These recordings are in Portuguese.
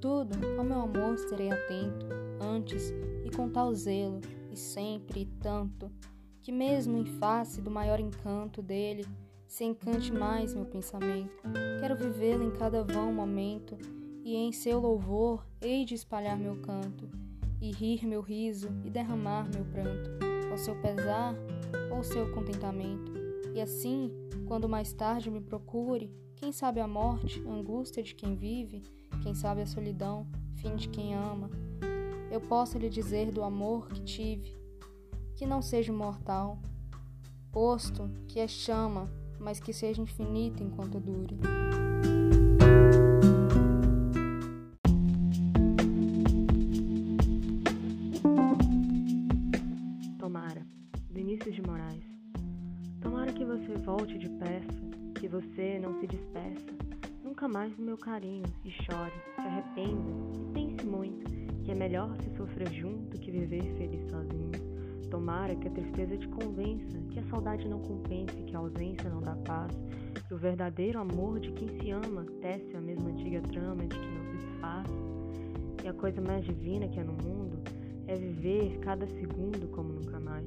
tudo, ao meu amor serei atento, antes e com tal zelo, e sempre e tanto, que mesmo em face do maior encanto dele, se encante mais meu pensamento. Quero vivê-lo em cada vão momento, e em seu louvor hei de espalhar meu canto, e rir meu riso e derramar meu pranto, ao seu pesar ou seu contentamento. E assim, quando mais tarde me procure, quem sabe a morte, angústia de quem vive, quem sabe a solidão, fim de quem ama, eu possa lhe dizer do amor que tive, que não seja mortal, posto que é chama, mas que seja infinito enquanto dure. Tomara, Vinícius de Moraes. Tomara que você volte depressa, você não se despeça, nunca mais no meu carinho, e chore, se arrependa, e pense muito, que é melhor se sofrer junto que viver feliz sozinho. Tomara que a tristeza te convença, que a saudade não compense, que a ausência não dá paz, que o verdadeiro amor de quem se ama tece a mesma antiga trama de que não se desfaz. E a coisa mais divina que há no mundo é viver cada segundo como nunca mais.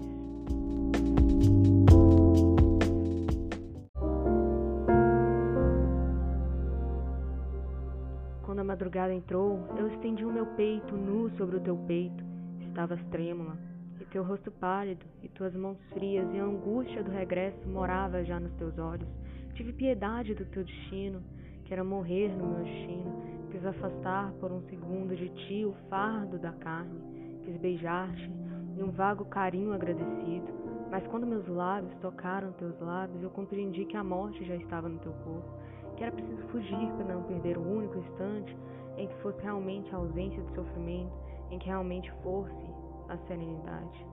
Madrugada entrou, eu estendi o meu peito nu sobre o teu peito. Estavas trêmula, e teu rosto pálido, e tuas mãos frias, e a angústia do regresso morava já nos teus olhos. Tive piedade do teu destino, que era morrer no meu destino. Quis afastar por um segundo de ti o fardo da carne. Quis beijar-te em um vago carinho agradecido. Mas quando meus lábios tocaram teus lábios, eu compreendi que a morte já estava no teu corpo, que era preciso fugir para não perder o único instante em que fosse realmente a ausência de sofrimento, em que realmente fosse a serenidade.